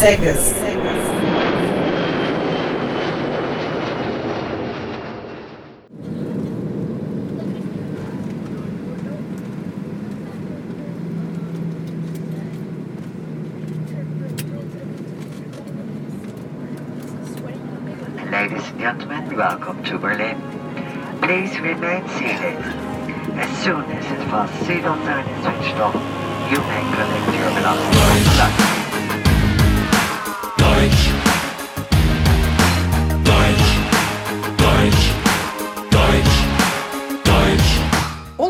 Ladies and gentlemen, welcome to Berlin. Please remain seated. As soon as the fast seatbelt sign is switched off, you may collect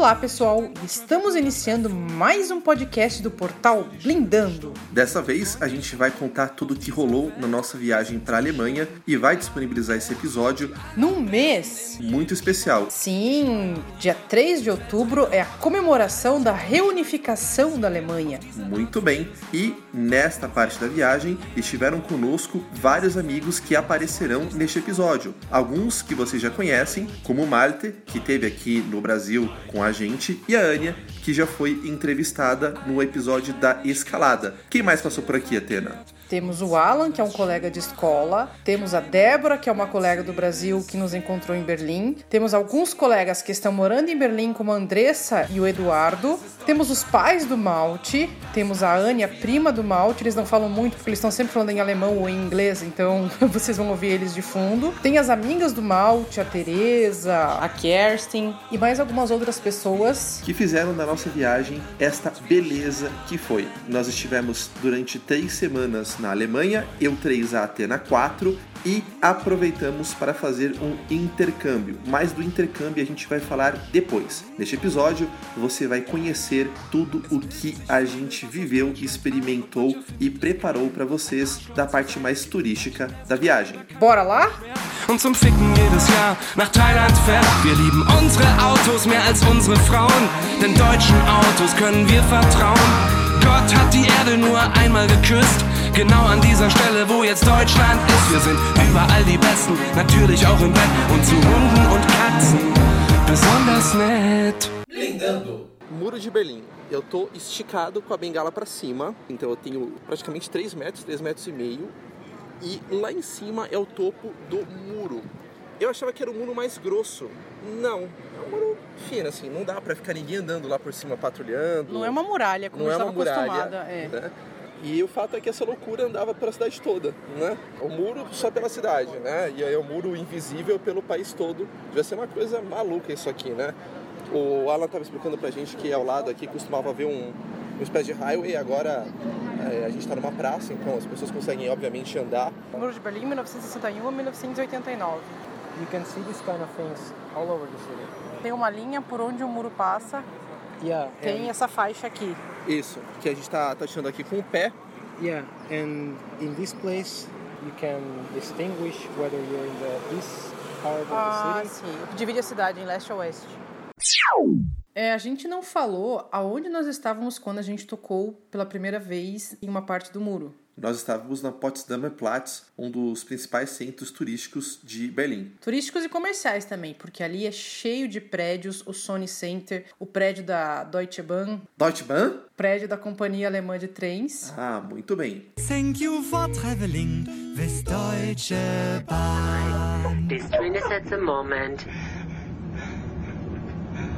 Olá, pessoal! Estamos iniciando mais um podcast do portal Blindando. Dessa vez a gente vai contar tudo o que rolou na nossa viagem para a Alemanha e vai disponibilizar esse episódio Num mês, muito especial. sim, dia 3 de outubro é a comemoração da reunificação da Alemanha. Muito bem. E nesta parte da viagem estiveram conosco vários amigos que aparecerão neste episódio. Alguns que vocês já conhecem, como o Malte, que esteve aqui no Brasil com a gente, e a Ania, que já foi entrevistada no episódio da escalada. Quem mais passou por aqui, Atena? Temos o Alan, que é um colega de escola. Temos a Débora, que é uma colega do Brasil que nos encontrou em Berlim. Temos alguns colegas que estão morando em Berlim, como a Andressa e o Eduardo. Temos os pais do Malte. Temos a Ania, prima do Malte. Eles não falam muito porque eles estão sempre falando em alemão ou em inglês, então vocês vão ouvir eles de fundo. Tem as amigas do Malte, a Teresa, a Kerstin e mais algumas outras pessoas. que fizeram da nossa viagem esta beleza que foi. Nós estivemos durante três semanas na Alemanha, eu três, a Atena quatro, e aproveitamos para fazer um intercâmbio. Mas do intercâmbio a gente vai falar depois. Neste episódio você vai conhecer tudo o que a gente viveu, experimentou e preparou para vocês da parte mais turística da viagem. Bora lá? Und zum Ficken jedes Jahr nach Thailand fährt. Wir lieben unsere Autos mehr als unsere Frauen. Denn deutschen Autos können wir vertrauen. Gott hat die Erde nur einmal geküsst. Genau an dieser Stelle, wo jetzt Deutschland ist. Wir sind überall die Besten, natürlich auch im Bett. Und zu Hunden und Katzen besonders nett. Muro de Berlim. Eu tô esticado com a bengala para cima, então eu tenho praticamente 3 metros, 3 metros e meio. E lá em cima é o topo do muro. Eu achava que era o muro mais grosso. Não, é um muro fino, assim. Não dá pra ficar ninguém andando lá por cima patrulhando. Não é uma muralha, como Não eu é uma estava muralha. acostumada. É. né? E o fato é que essa loucura andava pela cidade toda, né? O muro só pela cidade, né? E aí o muro invisível pelo país todo. Devia ser uma coisa maluca isso aqui, né? O Alan estava explicando pra gente que ao lado aqui costumava haver um, uma espécie de highway, agora é, a gente está numa praça, então as pessoas conseguem obviamente andar. Muro de Berlim, 1961 a 1989. you can see these kind of things all over the city. Tem uma linha por onde o muro passa, Yeah, tem and, essa faixa aqui. Isso, que a gente está taxando aqui com o pé. yeah, and in this place you can distinguish whether you're in the east part of Ah, the city. sim. Divide a cidade em leste a oeste. É, a gente não falou aonde nós estávamos quando a gente tocou pela primeira vez em uma parte do muro. Nós estávamos na Potsdamer Platz, um dos principais centros turísticos de Berlim. Turísticos e comerciais também, porque ali é cheio de prédios, o Sony Center, o prédio da Deutsche Bahn, Deutsche Bahn? prédio da Companhia Alemã de Trens. Ah, muito bem. Thank you for traveling with Deutsche Bahn. This train is at the moment 10 minutes delay. Meine Damen und Herren, es ist jetzt zu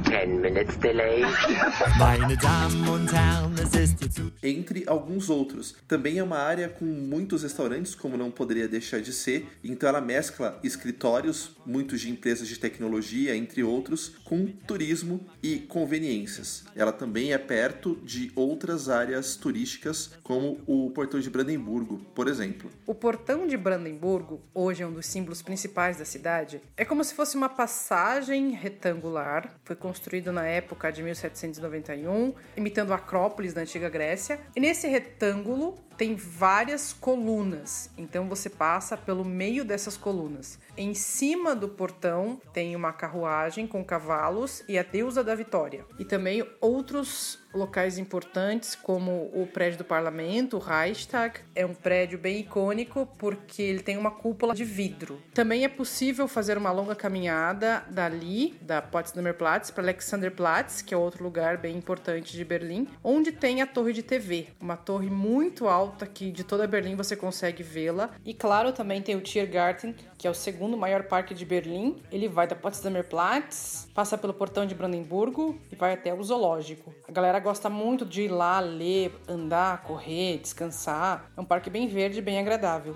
entre alguns outros. Também é uma área com muitos restaurantes, como não poderia deixar de ser, então ela mescla escritórios, muitos de empresas de tecnologia, entre outros, com turismo e conveniências. Ela também é perto de outras áreas turísticas, como o Portão de Brandemburgo, por exemplo. O portão de Brandemburgo, hoje é um dos símbolos principais da cidade, é como se fosse uma passagem retangular. Foi construído na época de 1791, imitando a Acrópolis da antiga Grécia. E nesse retângulo tem várias colunas, então você passa pelo meio dessas colunas. Em cima do portão tem uma carruagem com cavalos e a deusa da vitória. E também outros locais importantes, como o prédio do parlamento, o Reichstag. É um prédio bem icônico porque ele tem uma cúpula de vidro. Também é possível fazer uma longa caminhada dali, da Potsdamer Platz, para Alexanderplatz, que é outro lugar bem importante de Berlim, onde tem a torre de TV, uma torre muito alta alta que de toda Berlim você consegue vê-la. E claro, também tem o Tiergarten, que é o segundo maior parque de Berlim. Ele vai da Potsdamer Platz, passa pelo portão de Brandemburgo e vai até o zoológico. A galera gosta muito de ir lá ler, andar, correr, descansar. É um parque bem verde e bem agradável.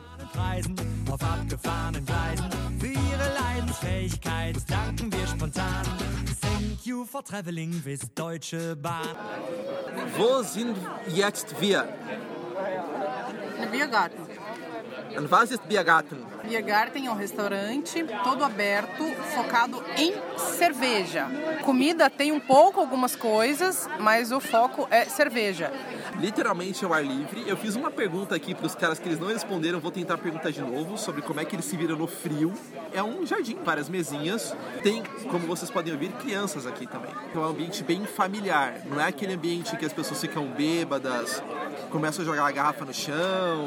Wo sind jetzt wir? Biergarten. Was ist Biergarten? Biergarten é um restaurante todo aberto, focado em cerveja. Comida tem um pouco, algumas coisas, mas o foco é cerveja. Literalmente ao ar livre. Eu fiz uma pergunta aqui para os caras que eles não responderam. Vou tentar perguntar de novo sobre como é que eles se viram no frio. É um jardim, várias mesinhas. Tem, como vocês podem ouvir, crianças aqui também. Então é um ambiente bem familiar. Não é aquele ambiente que as pessoas ficam bêbadas, começam a jogar a garrafa no chão,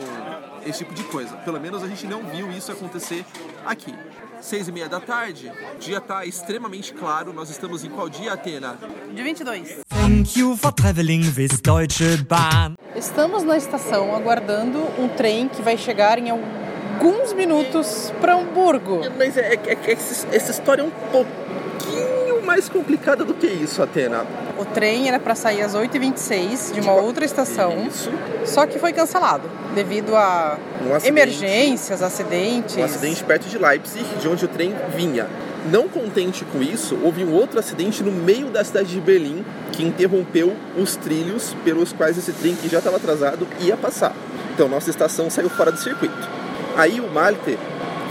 esse tipo de coisa. Pelo menos a gente não viu isso acontecer aqui. Seis e meia da tarde, o dia está extremamente claro. Nós estamos em qual dia, Atena? De 22. Thank you for traveling with Deutsche Bahn. Estamos na estação aguardando um trem que vai chegar em alguns minutos para Hamburgo. Mas é, é- é essa história é um pouquinho mais complicada do que isso, Atena. O trem era para sair às 8h26 de uma outra estação, Isso. só que foi cancelado devido a Um acidente. emergências, acidentes. Um acidente perto de Leipzig, de onde o trem vinha. Não contente com isso, houve um outro acidente no meio da cidade de Berlim que interrompeu os trilhos pelos quais esse trem que já estava atrasado ia passar. Então nossa estação saiu fora do circuito. Aí o Malte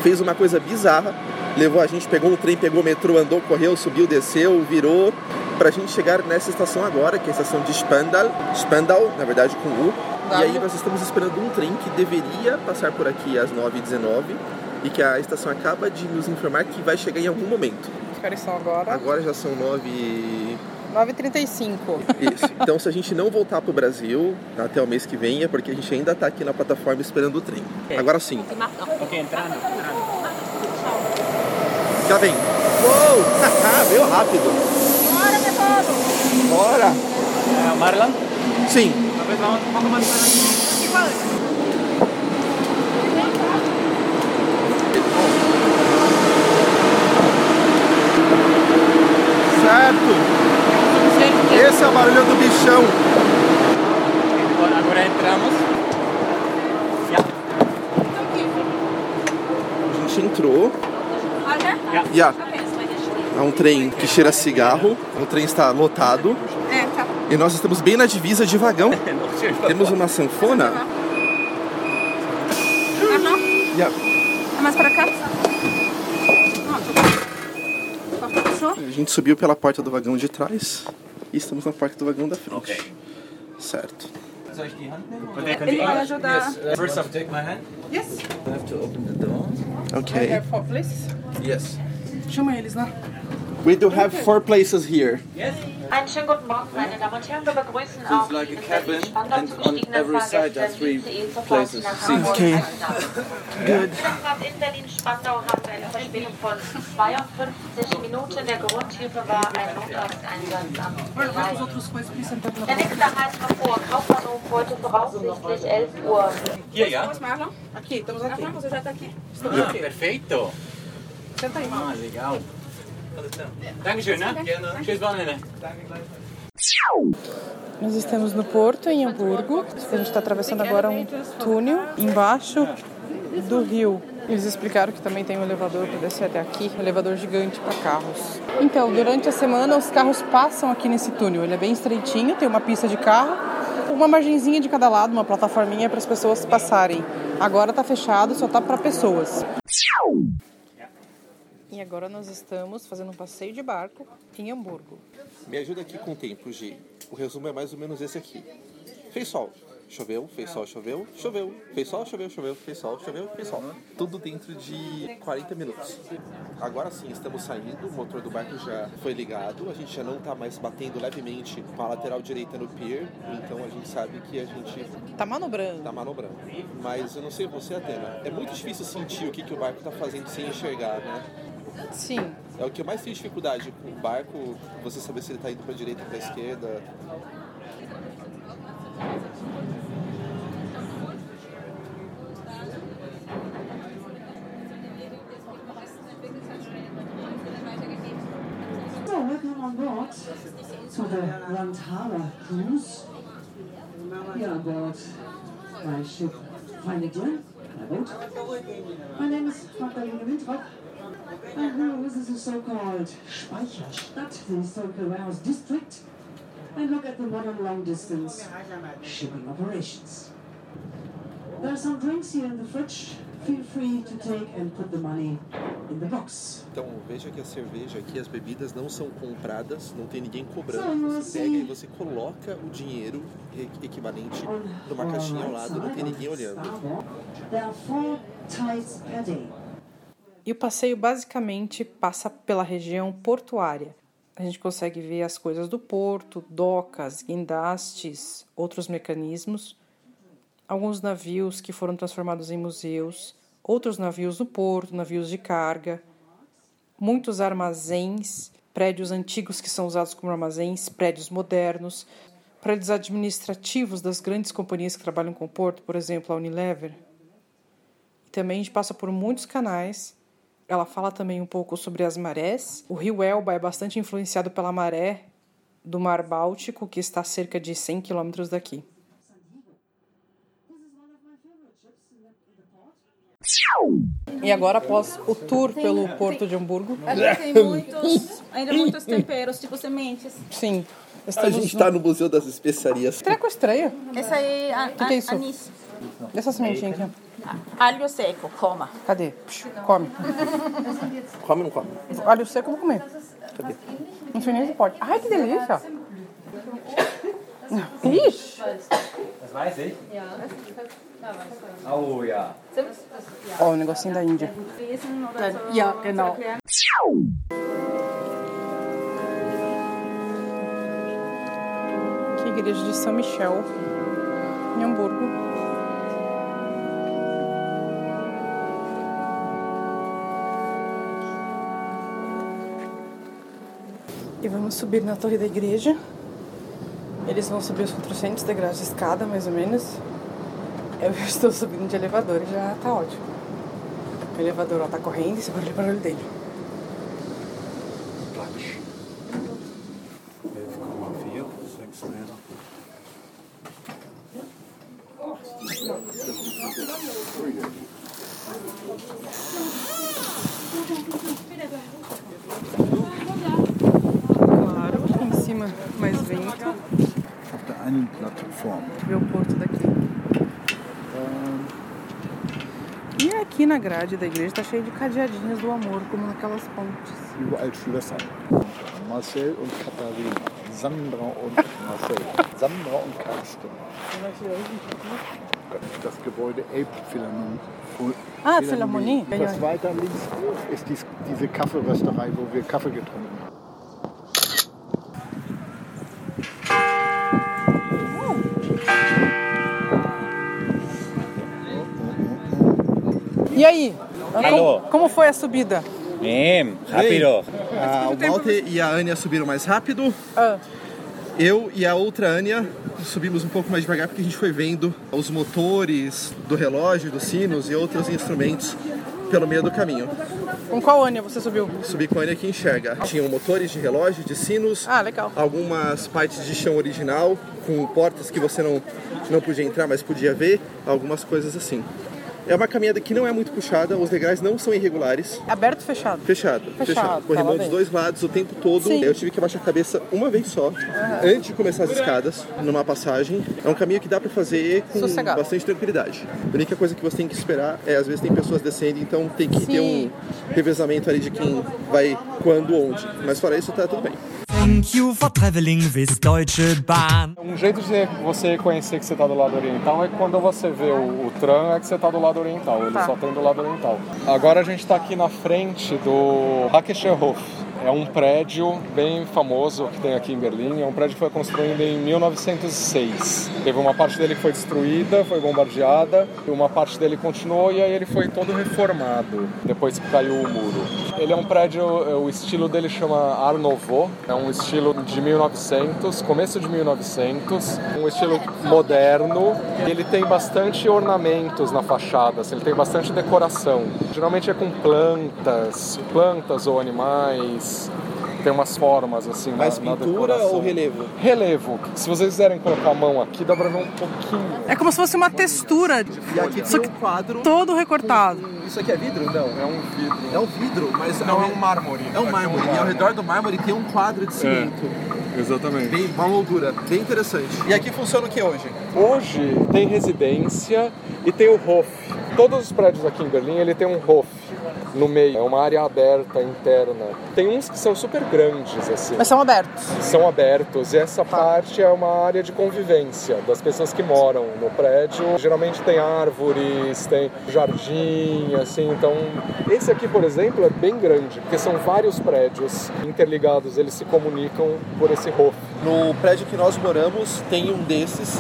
fez uma coisa bizarra, levou a gente, pegou o trem, pegou o metrô, andou, correu, subiu, desceu, virou, pra gente chegar nessa estação agora, que é a estação de Spandau, Spandau, na verdade com U. E aí nós estamos esperando um trem que deveria passar por aqui às 9h19 e que a estação acaba de nos informar que vai chegar em algum momento. Os caras estão agora. Agora já são 9 e... 9h35. Isso. Então se a gente não voltar pro Brasil até o mês que vem é porque a gente ainda tá aqui na plataforma esperando o trem. Agora sim. Ok, entrando. Já vem. Uou! Veio rápido. Bora! Bora! Uh, Marlon, Sim. talvez vamos um pouco mais. Certo. Esse é o barulho do bichão. Agora, entramos. A gente entrou. Já. É um trem que cheira a cigarro. O trem está lotado. É, tá. E nós estamos bem na divisa de vagão. Temos uma sanfona. Já. Mais pra cá? A gente subiu pela porta do vagão de trás e estamos na porta do vagão da frente. Certo. Ele vai ajudar. First off, take my hand. Yes. Ok. four places? Yes. Chama eles lá. We do have four places here. Einen schönen guten Morgen, meine Damen und Herren. Wir begrüßen auch like a in cabin Berlin-Spandau and on every side Fahrgäste are three im ICE sofort places. nach Hamburg Okay. Good. in Berlin-Spandau haben wir eine Verspätung von 52 Minuten. Der Grund hierfür war ein Notarzteinsatz am Gleis. Der nächste Halt vor Kaufbahnhof heute voraussichtlich 11 Uhr. Hier, ja? Aqui, estamos aqui. Você já tá aqui. Perfeito. Senta aí. Ah, legal. Dankeschön, Wochenende. Nós estamos no porto, em Hamburgo. A gente está atravessando agora um túnel embaixo do rio. Eles explicaram que também tem um elevador para descer até aqui, um elevador gigante para carros. Então, durante a semana, os carros passam aqui nesse túnel. Ele é bem estreitinho, tem uma pista de carro, uma margenzinha de cada lado, uma plataforminha para as pessoas passarem. Agora está fechado, só tá para pessoas. E agora nós estamos fazendo um passeio de barco em Hamburgo. Me ajuda aqui com o tempo, Gi. O resumo é mais ou menos esse aqui. Fez sol, choveu, fez sol, choveu, choveu, fez sol, choveu, choveu, fez sol, choveu, fez sol. Tudo dentro de 40 minutos. Agora sim, estamos saindo, o motor do barco já foi ligado, a gente já não está mais batendo levemente com a lateral direita no pier, então a gente sabe que a gente Tá manobrando. está manobrando. Mas eu não sei você, Atena, é muito difícil sentir o que, que o barco está fazendo sem enxergar, né? Sim. É o que eu mais fiz dificuldade com o barco, você saber se ele está indo para direita ou para esquerda. So, welcome on board to the Rantara cruise. We are aboard my ship Fine Again, my boat. My name is Magdalena Windrock. And we will visit the so-called Speicherstadt, the historical warehouse district, and look at the modern long-distance shipping operations. There are some drinks here in the fridge. Feel free to take and put the money in the box. Então veja que a cerveja aqui, as bebidas não são compradas, não tem ninguém cobrando. Você pega e você coloca o dinheiro equivalente numa caixinha ao lado, não tem ninguém olhando. There are four tides per day. E o passeio basicamente passa pela região portuária. A gente consegue ver as coisas do porto, docas, guindastes, outros mecanismos, alguns navios que foram transformados em museus, outros navios do porto, navios de carga, muitos armazéns, prédios antigos que são usados como armazéns, prédios modernos, prédios administrativos das grandes companhias que trabalham com o porto, por exemplo, a Unilever. Também a gente passa por muitos canais. Ela fala também um pouco sobre as marés. O rio Elba é bastante influenciado pela maré do Mar Báltico, que está a cerca de 100 quilômetros daqui. E agora, após o tour pelo Porto de Hamburgo, tem muitos, ainda muitos temperos, tipo sementes. sim, A gente está no Museu das Especiarias. Treco estranho. Esse aí, a, que é isso? a, anis. Essa sementinha aqui. Alho seco, coma. Cadê? Psh, Come. Come ou não come? Alho seco eu vou comer. Não sei nem se pode. Ai, que delícia. Ixi. Das weiß ich. Oh ja. Ó, o negocinho da Índia. Ja, genau. Aqui, igreja de São Michel, em Hamburgo. E vamos subir na torre da igreja. Eles vão subir os 400 degraus de escada, mais ou menos. Eu estou subindo de elevador e já tá ótimo. O elevador ó, tá correndo e olhar para o olho dele. Grade da igreja tá cheio de cadeadinhos do amor, como naquelas pontes. Überall Schlösser. Marcel und Katharina. Sandra und Marcel. Sandra und Karsten. Das Gebäude Elbphilharmonie. Ah, Philharmonie? Etwas ja. weiter links ist dies, diese Kaffeerösterei, wo wir Kaffee getrunken E aí? Alô. Como, como foi a subida? Bem, rápido. Ah, o Walter e a Ania subiram mais rápido. Ah, Eu e a outra Ania subimos um pouco mais devagar porque a gente foi vendo os motores do relógio, dos sinos e outros instrumentos pelo meio do caminho. com qual Ania você subiu? Subi com a Ania que enxerga. Tinham motores de relógio, de sinos, Ah, legal. algumas partes de chão original, com portas que você não, não podia entrar, mas podia ver, algumas coisas assim. É uma caminhada que não é muito puxada, os degraus não são irregulares. Aberto ou fechado? Fechado, Fechado, fechado. tá Corrimão lá dos dois lados o tempo todo. Sim. Eu tive que abaixar a cabeça uma vez só, antes de começar as escadas, numa passagem. É um caminho que dá pra fazer com Sossegado. bastante tranquilidade. A única coisa que você tem que esperar é, às vezes tem pessoas descendo, então tem que ter um Sim. revezamento ali de quem vai quando, onde. Mas fora isso, tá tudo bem. Thank you for traveling with Deutsche Bahn. Um jeito de você reconhecer que você está do lado oriental é quando você vê o, o tram é que você está do lado oriental. Ele Tá. só tem do lado oriental. Agora a gente está aqui na frente do Hackescherhof. É um prédio bem famoso que tem aqui em Berlim. É um prédio que foi construído em 1906. Teve uma parte dele que foi destruída, foi bombardeada, uma parte dele continuou e aí ele foi todo reformado depois que caiu o muro. Ele é um prédio, o estilo dele chama Art Nouveau, é um estilo de 1900, começo de 1900, um estilo moderno. Ele tem bastante ornamentos na fachada, assim, ele tem bastante decoração. Geralmente é com plantas, plantas ou animais. Tem umas formas assim. Mais na, na pintura decoração. ou relevo? Relevo. Se vocês quiserem colocar a mão aqui, dá pra ver um pouquinho. É como se fosse uma textura. E aqui Só tem que um quadro. todo recortado. Isso aqui é vidro? Não. É um vidro. É um vidro, mas Não, é um mármore. É um mármore. E ao redor do mármore tem um quadro de cimento. Exatamente. Bem, uma moldura bem interessante. E aqui funciona o que hoje? Hoje tem residência e tem o Hof. Todos os prédios aqui em Berlim, ele tem um Hof no meio. É uma área aberta, interna. Tem uns que são super grandes, assim. Mas são abertos. São abertos. E essa parte é uma área de convivência das pessoas que moram no prédio. Geralmente tem árvores, tem jardim, assim. Então, esse aqui, por exemplo, é bem grande, porque são vários prédios interligados. Eles se comunicam por esse Hof. No prédio que nós moramos tem um desses.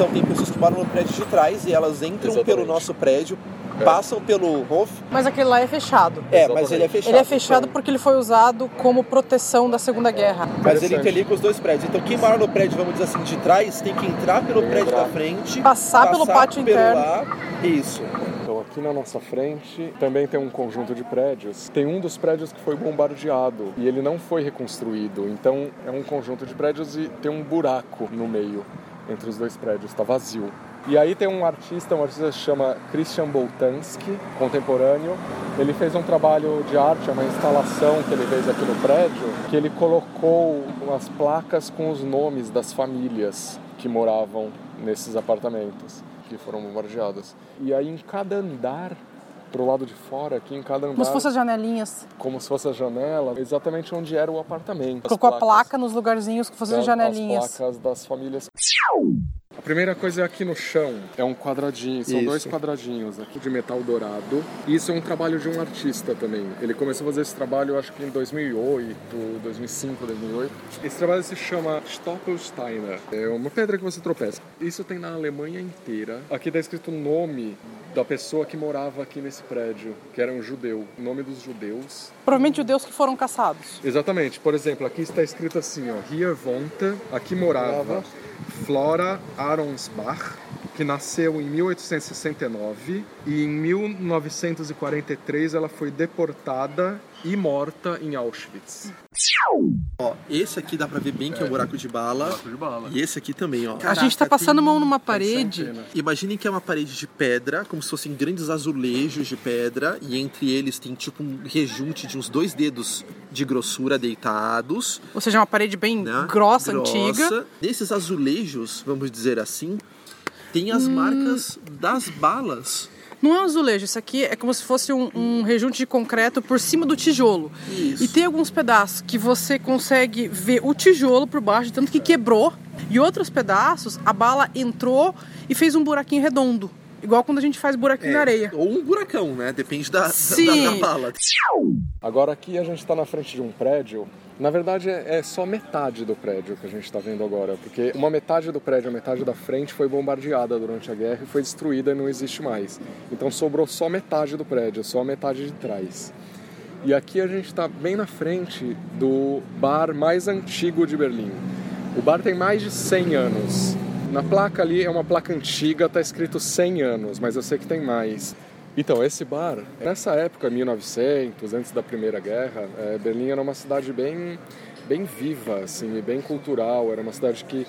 Então tem pessoas que moram no prédio de trás e elas entram Exatamente. pelo nosso prédio, passam pelo Hof. Mas aquele lá é fechado. É, mas ele é fechado. Ele é fechado então. porque ele foi usado como proteção da Segunda Guerra. Mas ele interliga os dois prédios. Então quem mora no prédio, vamos dizer assim, de trás, tem que entrar pelo prédio entrar. da frente, Passar pelo pátio pelo interno. lá. Isso. Então aqui na nossa frente também tem um conjunto de prédios. Tem um dos prédios que foi bombardeado e ele não foi reconstruído. Então é um conjunto de prédios e tem um buraco no meio entre os dois prédios, está vazio. E aí tem um artista, um artista que se chama Christian Boltanski, contemporâneo. Ele fez um trabalho de arte, é uma instalação que ele fez aqui no prédio, que ele colocou umas placas com os nomes das famílias que moravam nesses apartamentos que foram bombardeados. E aí em cada andar, pro lado de fora, aqui em cada andar, Como se fossem as janelinhas. como se fosse a janela, exatamente onde era o apartamento. Colocou a placa nos lugarzinhos que fossem janelinhas. As placas das famílias. A primeira coisa é aqui no chão, é um quadradinho, são Isso. dois quadradinhos aqui de metal dourado. Isso é um trabalho de um artista também. Ele começou a fazer esse trabalho, acho que em 2008, 2005, 2008. Esse trabalho se chama Stoppelsteiner. É uma pedra que você tropeça. Isso tem na Alemanha inteira. Aqui está escrito o nome da pessoa que morava aqui nesse prédio, que era um judeu. O nome dos judeus Provavelmente judeus que foram caçados. Exatamente. Por exemplo, aqui está escrito assim, ó, Hier wohnte, aqui morava Flora Aronsbach, que nasceu em 1869 e em 1943 ela foi deportada e morta em Auschwitz. Ó, esse aqui dá pra ver bem que é um buraco de bala. de bala. E esse aqui também, ó. a gente tá passando mão numa parede. Imaginem que é uma parede de pedra, como se fossem grandes azulejos de pedra, e entre eles tem tipo um rejunte de uns dois dedos de grossura deitados. Ou seja, uma parede bem né? grossa, antiga. Nesses azulejos, vamos dizer assim, tem Hum. as marcas das balas. Não é um azulejo, isso aqui é como se fosse um, um rejunte de concreto por cima do tijolo. Isso. E tem alguns pedaços que você consegue ver o tijolo por baixo, tanto que quebrou. E outros pedaços, a bala entrou e fez um buraquinho redondo. Igual quando a gente faz buraquinho na areia. Ou um buracão, né? Depende da, da- Sim. da, da bala. Agora aqui a gente está na frente de um prédio. Na verdade é é só metade do prédio que a gente está vendo agora, porque uma metade do prédio, a metade da frente foi bombardeada durante a guerra e foi destruída e não existe mais. Então sobrou só metade do prédio, só a metade de trás. E aqui a gente está bem na frente do bar mais antigo de Berlim. O bar tem mais de 100 anos. Na placa ali é uma placa antiga, tá escrito 100 anos, mas eu sei que tem mais. Então, esse bar, nessa época, 1900, antes da Primeira Guerra, eh, Berlim era uma cidade bem, bem viva, assim, bem cultural. Era uma cidade que,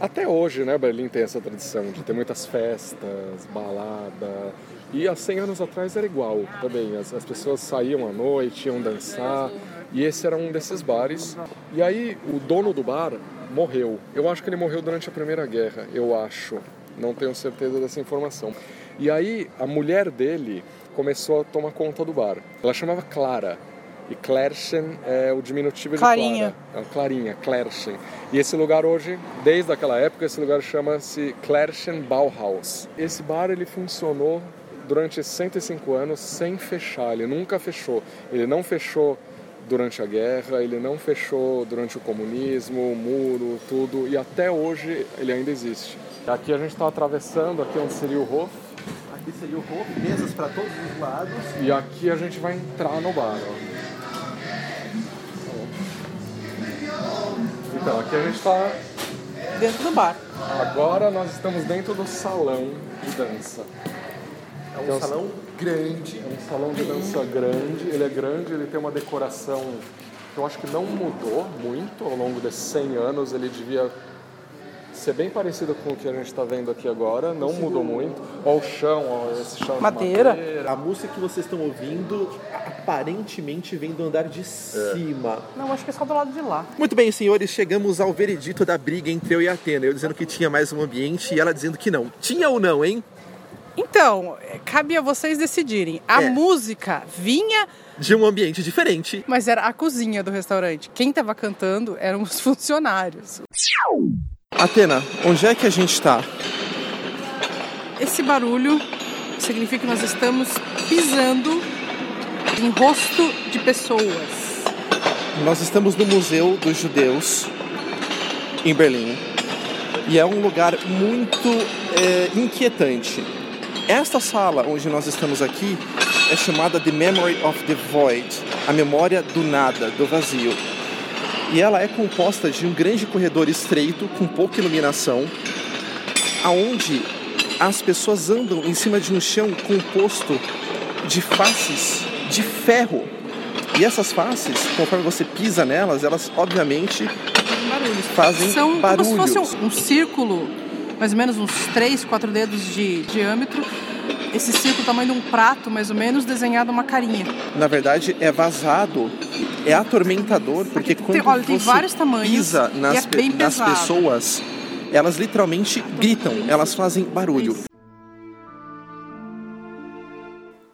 até hoje, né, Berlim tem essa tradição de ter muitas festas, balada. E há 100 anos atrás era igual também. As, as pessoas saíam à noite, iam dançar. E esse era um desses bares. E aí, o dono do bar morreu. Eu acho que ele morreu durante a Primeira Guerra, eu acho. Não tenho certeza dessa informação. E aí, a mulher dele começou a tomar conta do bar. Ela chamava Clara. E Klerchen é o diminutivo de Clarinha. Clara. É, Clarinha, Klerchen. E esse lugar hoje, desde aquela época, esse lugar chama-se Klerchen Bauhaus. Esse bar ele funcionou durante 105 anos sem fechar, ele nunca fechou. Ele não fechou durante a guerra, ele não fechou durante o comunismo, o muro, tudo, e até hoje ele ainda existe. Aqui a gente está atravessando, aqui onde seria o Hof, Aqui seria o Hof, mesas para todos os lados. e aqui a gente vai entrar no bar. ó. Então, aqui a gente está. Dentro do bar. Agora nós estamos dentro do salão de dança. É um Então, salão grande. É um salão de dança grande, ele é grande, ele tem uma decoração Eu acho que não mudou muito ao longo desses 100 anos. Ele devia ser bem parecido com o que a gente está vendo aqui agora. Não mudou muito. Olha o chão, ó, esse chão Madeira. de madeira. A música que vocês estão ouvindo aparentemente vem do andar de cima. Não, acho que é só do lado de lá. Muito bem, senhores, chegamos ao veredito da briga entre eu e a Atena. Eu dizendo que tinha mais um ambiente e ela dizendo que não. Tinha ou não, hein? Então, cabe a vocês decidirem. A É. música vinha, De um ambiente diferente. mas era a cozinha do restaurante. Quem tava cantando eram os funcionários. Atena, onde é que a gente tá? Esse barulho significa que nós estamos pisando em rosto de pessoas. Nós estamos no Museu dos Judeus, em Berlim. E é um lugar muito é, inquietante. Esta sala onde nós estamos aqui é chamada The Memory of the Void a memória do nada, do vazio. E ela é composta de um grande corredor estreito com pouca iluminação, aonde as pessoas andam em cima de um chão composto de faces de ferro. E essas faces, conforme você pisa nelas, elas obviamente Barulhos. fazem São barulhos. como se fosse um, um círculo, mais ou menos uns 3, 4 dedos de diâmetro. Esse círculo, tamanho de um prato, mais ou menos, desenhado uma carinha. Na verdade, é vazado, é atormentador, porque quando olha, tem você vários tamanhos pisa nas, é nas pessoas, elas literalmente gritam, elas fazem barulho.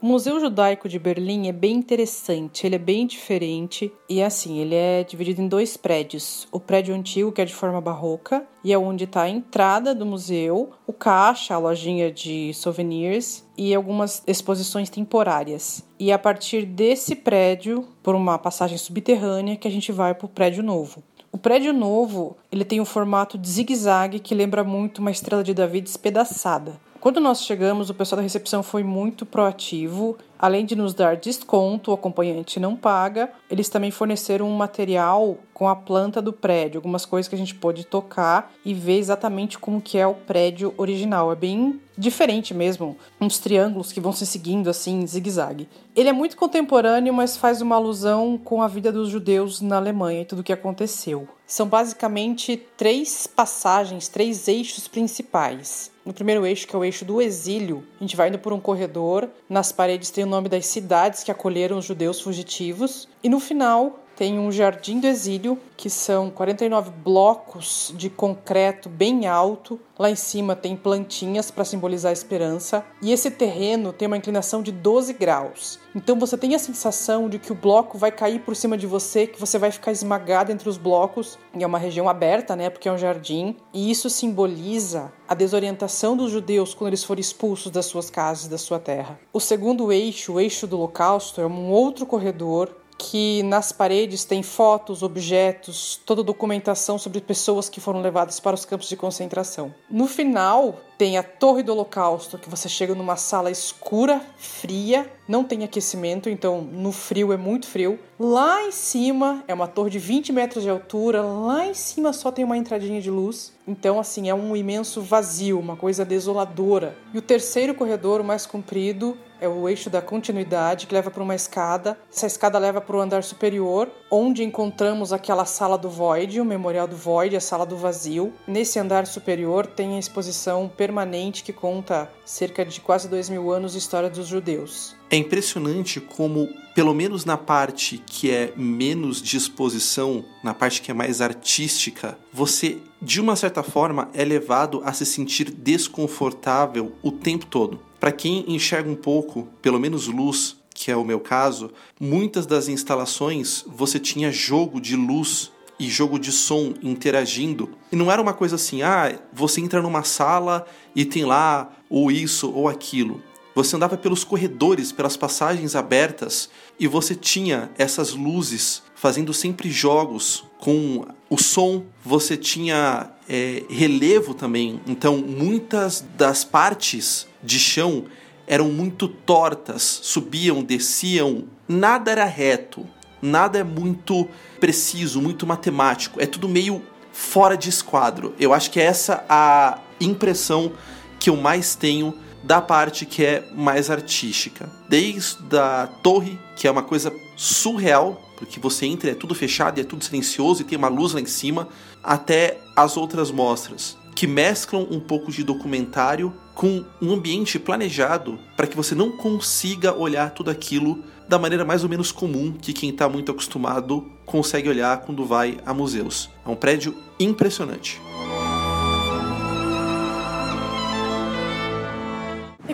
O Museu Judaico de Berlim é bem interessante, ele é bem diferente e assim, ele é dividido em dois prédios. O prédio antigo, que é de forma barroca, e é onde está a entrada do museu, o caixa, a lojinha de souvenirs e algumas exposições temporárias. E é a partir desse prédio, por uma passagem subterrânea, que a gente vai para o prédio novo. O prédio novo, ele tem um formato de zigue-zague que lembra muito uma estrela de Davi despedaçada. Quando nós chegamos, o pessoal da recepção foi muito proativo. Além de nos dar desconto, o acompanhante não paga, eles também forneceram um material com a planta do prédio, algumas coisas que a gente pôde tocar e ver exatamente como que é o prédio original. É bem diferente mesmo, uns triângulos que vão se seguindo assim, zigue-zague. Ele é muito contemporâneo, mas faz uma alusão com a vida dos judeus na Alemanha e tudo o que aconteceu. São basicamente três passagens, três eixos principais. No primeiro eixo, que é o eixo do exílio, a gente vai indo por um corredor. Nas paredes tem o nome das cidades que acolheram os judeus fugitivos. E no final tem um jardim do exílio, que são 49 blocos de concreto bem alto. Lá em cima tem plantinhas para simbolizar a esperança. E esse terreno tem uma inclinação de 12 graus. Então você tem a sensação de que o bloco vai cair por cima de você, que você vai ficar esmagado entre os blocos. E é uma região aberta, né? Porque é um jardim. E isso simboliza a desorientação dos judeus quando eles foram expulsos das suas casas, da sua terra. O segundo eixo, o eixo do Holocausto, é um outro corredor que nas paredes tem fotos, objetos, toda documentação sobre pessoas que foram levadas para os campos de concentração. No final, tem a Torre do Holocausto, que você chega numa sala escura, fria, não tem aquecimento, então no frio é muito frio. Lá em cima é uma torre de 20 metros de altura, lá em cima só tem uma entradinha de luz. Então, assim, é um imenso vazio, uma coisa desoladora. E o terceiro corredor, o mais comprido, é o eixo da continuidade que leva para uma escada. Essa escada leva para o andar superior, onde encontramos aquela sala do Void, o memorial do Void, a sala do vazio. Nesse andar superior tem a exposição permanente que conta cerca de quase dois mil anos de história dos judeus. É impressionante como, pelo menos na parte que é menos de exposição, na parte que é mais artística, você, de uma certa forma, é levado a se sentir desconfortável o tempo todo. Para quem enxerga um pouco, pelo menos luz, que é o meu caso, muitas das instalações você tinha jogo de luz e jogo de som interagindo. E não era uma coisa assim, ah, você entra numa sala e tem lá ou isso ou aquilo. Você andava pelos corredores, pelas passagens abertas e você tinha essas luzes fazendo sempre jogos com o som. Você tinha é, relevo também, então muitas das partes de chão eram muito tortas, subiam, desciam, nada era reto, nada é muito preciso, muito matemático, é tudo meio fora de esquadro. Eu acho que é essa a impressão que eu mais tenho da parte que é mais artística. Desde a torre, que é uma coisa surreal, porque você entra é tudo fechado e é tudo silencioso e tem uma luz lá em cima, até as outras mostras, que mesclam um pouco de documentário com um ambiente planejado para que você não consiga olhar tudo aquilo da maneira mais ou menos comum que quem está muito acostumado consegue olhar quando vai a museus. É um prédio impressionante.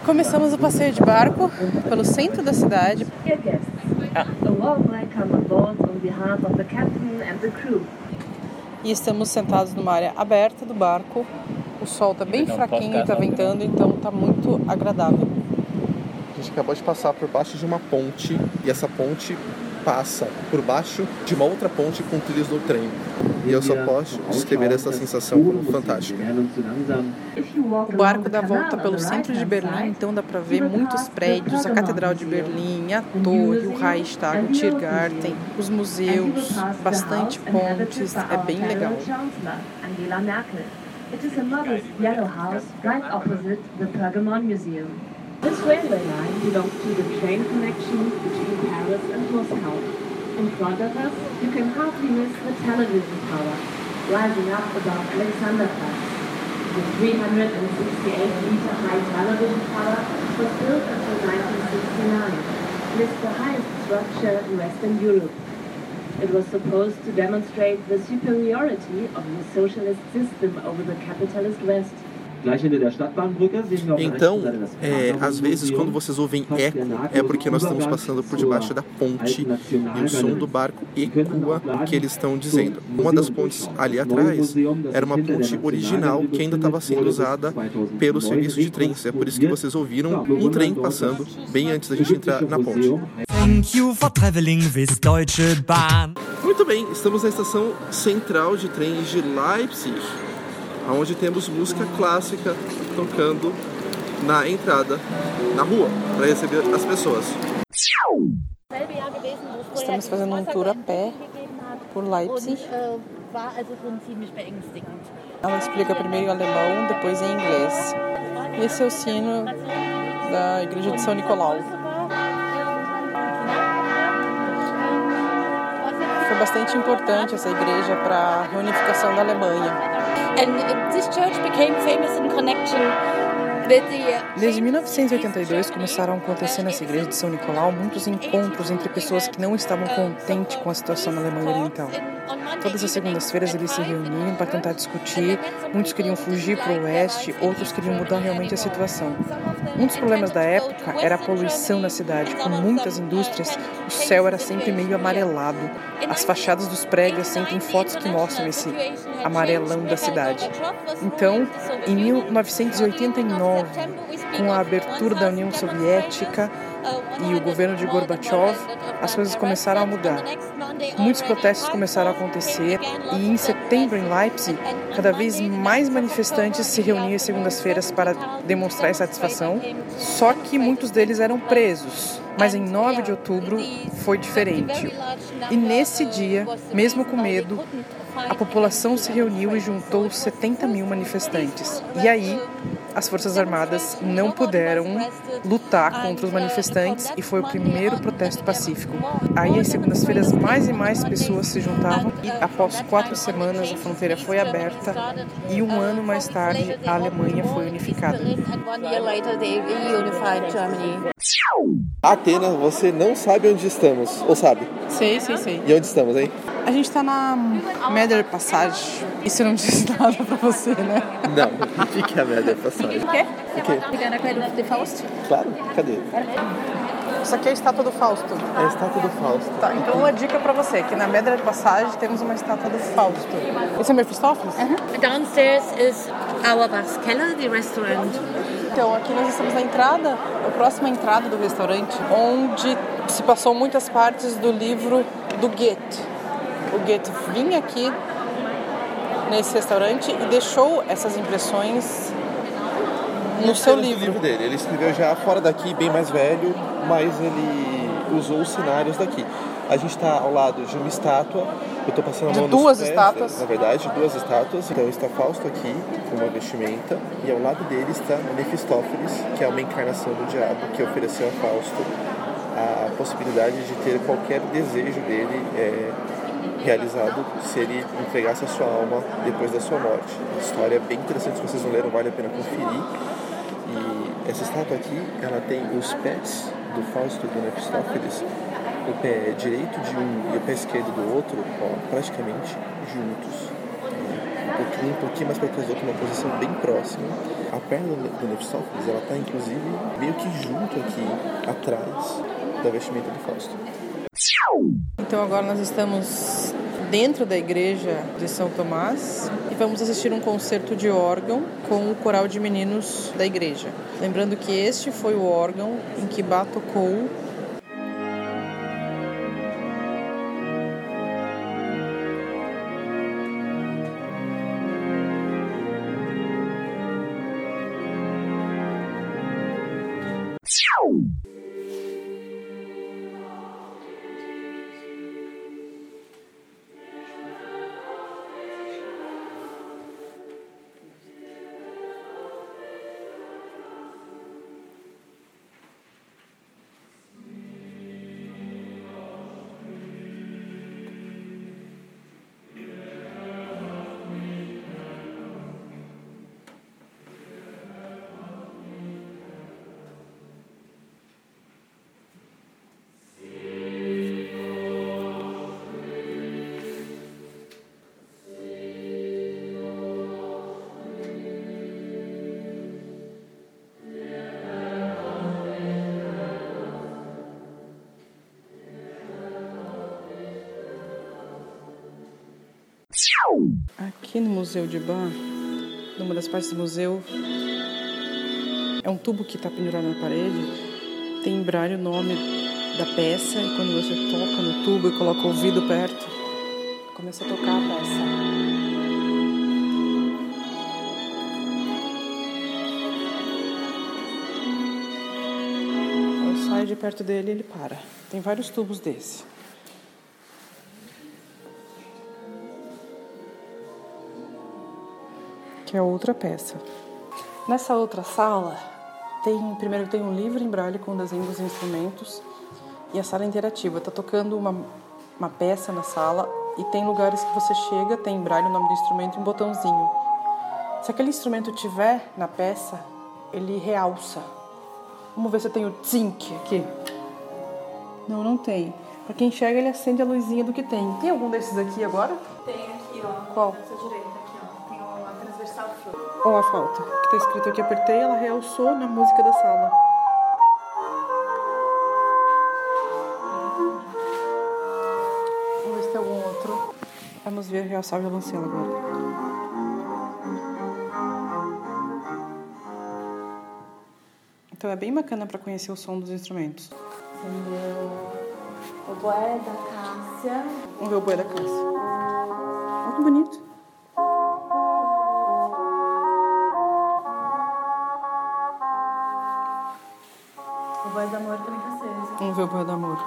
Começamos o passeio de barco pelo centro da cidade. E estamos sentados numa área aberta do barco. O sol está bem fraquinho, está ventando, então está muito agradável. A gente acabou de passar por baixo de uma ponte e essa ponte passa por baixo de uma outra ponte com trilhos do trem. E eu só posso descrever essa sensação como fantástica. O barco dá volta pelo centro de Berlim, então dá para ver muitos prédios, a Catedral de Berlim, a Torre, o Reichstag, o Tiergarten, os museus, bastante pontes, é bem legal. It is a modest yellow house right opposite the Pergamon Museum. This railway line belongs to the train connection between Paris and Moscow. In front of us, you can hardly miss the television tower, rising up above Alexanderplatz. The 368-meter high television tower was built until 1969. It is the highest structure in Western Europe. It was supposed to demonstrate the superiority of the socialist system over the capitalist West. Então, é, às vezes, quando vocês ouvem eco, é porque nós estamos passando por debaixo da ponte e o som do barco ecoa o que eles estão dizendo. Uma das pontes ali atrás era uma ponte original que ainda estava sendo usada pelo serviço de trens. É por isso que vocês ouviram um trem passando bem antes da gente entrar na ponte. Thank you for traveling with Deutsche Bahn. Muito bem, estamos na estação central de trens de Leipzig onde temos música clássica tocando na entrada, na rua, para receber as pessoas. Estamos fazendo um tour a pé por Leipzig. Ela explica primeiro em alemão, depois em inglês. Esse é o sino da igreja de São Nicolau. Foi bastante importante essa igreja para a reunificação da Alemanha. And this church became famous in connection Desde 1982 começaram a acontecer nessa igreja de São Nicolau muitos encontros entre pessoas que não estavam contentes com a situação na Alemanha Oriental. Todas as segundas-feiras eles se reuniam para tentar discutir. Muitos queriam fugir para o oeste, outros queriam mudar realmente a situação. Um dos problemas da época era a poluição na cidade. Com muitas indústrias, o céu era sempre meio amarelado. As fachadas dos prédios sempre têm fotos que mostram esse amarelão da cidade. Então, em 1989, com a abertura da União Soviética e o governo de Gorbachev, as coisas começaram a mudar. Muitos protestos começaram a acontecer e em setembro em Leipzig, cada vez mais manifestantes se reuniam segundas-feiras para demonstrar insatisfação, só que muitos deles eram presos. Mas em 9 de outubro foi diferente. E nesse dia, mesmo com medo, a população se reuniu e juntou 70 mil manifestantes. E aí, as Forças Armadas não puderam lutar contra os manifestantes e foi o primeiro protesto pacífico. Aí, às segundas-feiras, mais e mais pessoas se juntavam e, após quatro semanas, a fronteira foi aberta e um ano mais tarde, a Alemanha foi unificada. Atena, você não sabe onde estamos, ou sabe? Sei, sei, sei. E onde estamos, hein? A gente tá na Meder Passage. Isso não diz nada pra você, né? Não, o que que é a Meder Passage? O quê? O quê? de Faust? Claro, cadê? Isso aqui é a estátua do Fausto. É a estátua do Fausto. Tá, então uma dica pra você, que na Medra de Passagem temos uma estátua do Fausto. Esse é Mephistófeles? Downstairs is Auerbach's Keller, the restaurant. Então, aqui nós estamos na entrada, a próxima entrada do restaurante, onde se passou muitas partes do livro do Goethe. O Goethe vinha aqui nesse restaurante e deixou essas impressões no seu livro. livro dele. Ele escreveu já fora daqui, bem mais velho, mas ele usou os cenários daqui. A gente está ao lado de uma estátua. Eu estou passando a De mão nos duas pés, estátuas. Na verdade, duas estátuas. Então está Fausto aqui, com uma vestimenta, e ao lado dele está Mefistófeles, que é uma encarnação do diabo que ofereceu a Fausto a possibilidade de ter qualquer desejo dele é, realizado se ele entregasse a sua alma depois da sua morte. A história é bem interessante, se vocês não leram, vale a pena conferir. E essa estátua aqui, ela tem os pés do Fausto e do Mephistófeles, o pé direito de um e o pé esquerdo do outro, ó, praticamente juntos. Um pouquinho, um pouquinho mais para trás do outro, uma posição bem próxima. A perna do Mephistófeles, ela está inclusive meio que junto aqui, atrás da vestimenta do Fausto. Então agora nós estamos dentro da igreja de São Tomás e vamos assistir um concerto de órgão com o coral de meninos da igreja. Lembrando que este foi o órgão em que Bach tocou Aqui no Museu de Ban, numa das partes do museu, é um tubo que está pendurado na parede. Tem embrulho o nome da peça e quando você toca no tubo e coloca o ouvido perto, começa a tocar a peça. Eu saio de perto dele ele para. Tem vários tubos desse. Que é outra peça. Nessa outra sala, tem primeiro tem um livro em braille com desenhos dos instrumentos e a sala é interativa. Tá tocando uma, uma peça na sala e tem lugares que você chega, tem em braille o nome do instrumento e um botãozinho. Se aquele instrumento tiver na peça, ele realça. Vamos ver se tem o tzink aqui. Não, não tem. Para quem enxerga, ele acende a luzinha do que tem. Tem algum desses aqui agora? Tem aqui, ó. Qual? Essa direita Ó a flauta, que tá escrito aqui, apertei, ela realçou na música da sala. Vamos ver se tem algum outro. Vamos ver realçar o violoncelo agora. Então é bem bacana para conhecer o som dos instrumentos. Entendeu? O boé da Cássia. Vamos ver o boi da Cássia. Olha que bonito. Boi do amor.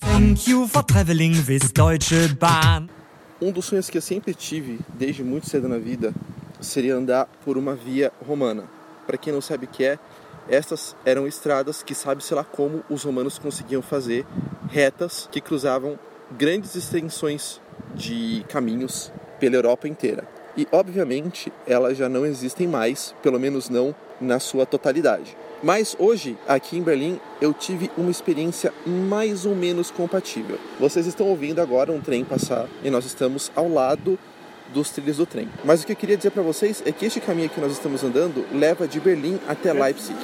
Thank you for traveling with Deutsche Bahn. Um dos sonhos que eu sempre tive, desde muito cedo na vida, seria andar por uma via romana. Para quem não sabe o que é, estas eram estradas que sabe-se lá como os romanos conseguiam fazer, retas que cruzavam grandes extensões de caminhos pela Europa inteira. E obviamente elas já não existem mais, pelo menos não na sua totalidade. Mas hoje, aqui em Berlim, eu tive uma experiência mais ou menos compatível. Vocês estão ouvindo agora um trem passar e nós estamos ao lado dos trilhos do trem. Mas o que eu queria dizer para vocês é que este caminho que nós estamos andando leva de Berlim até Leipzig.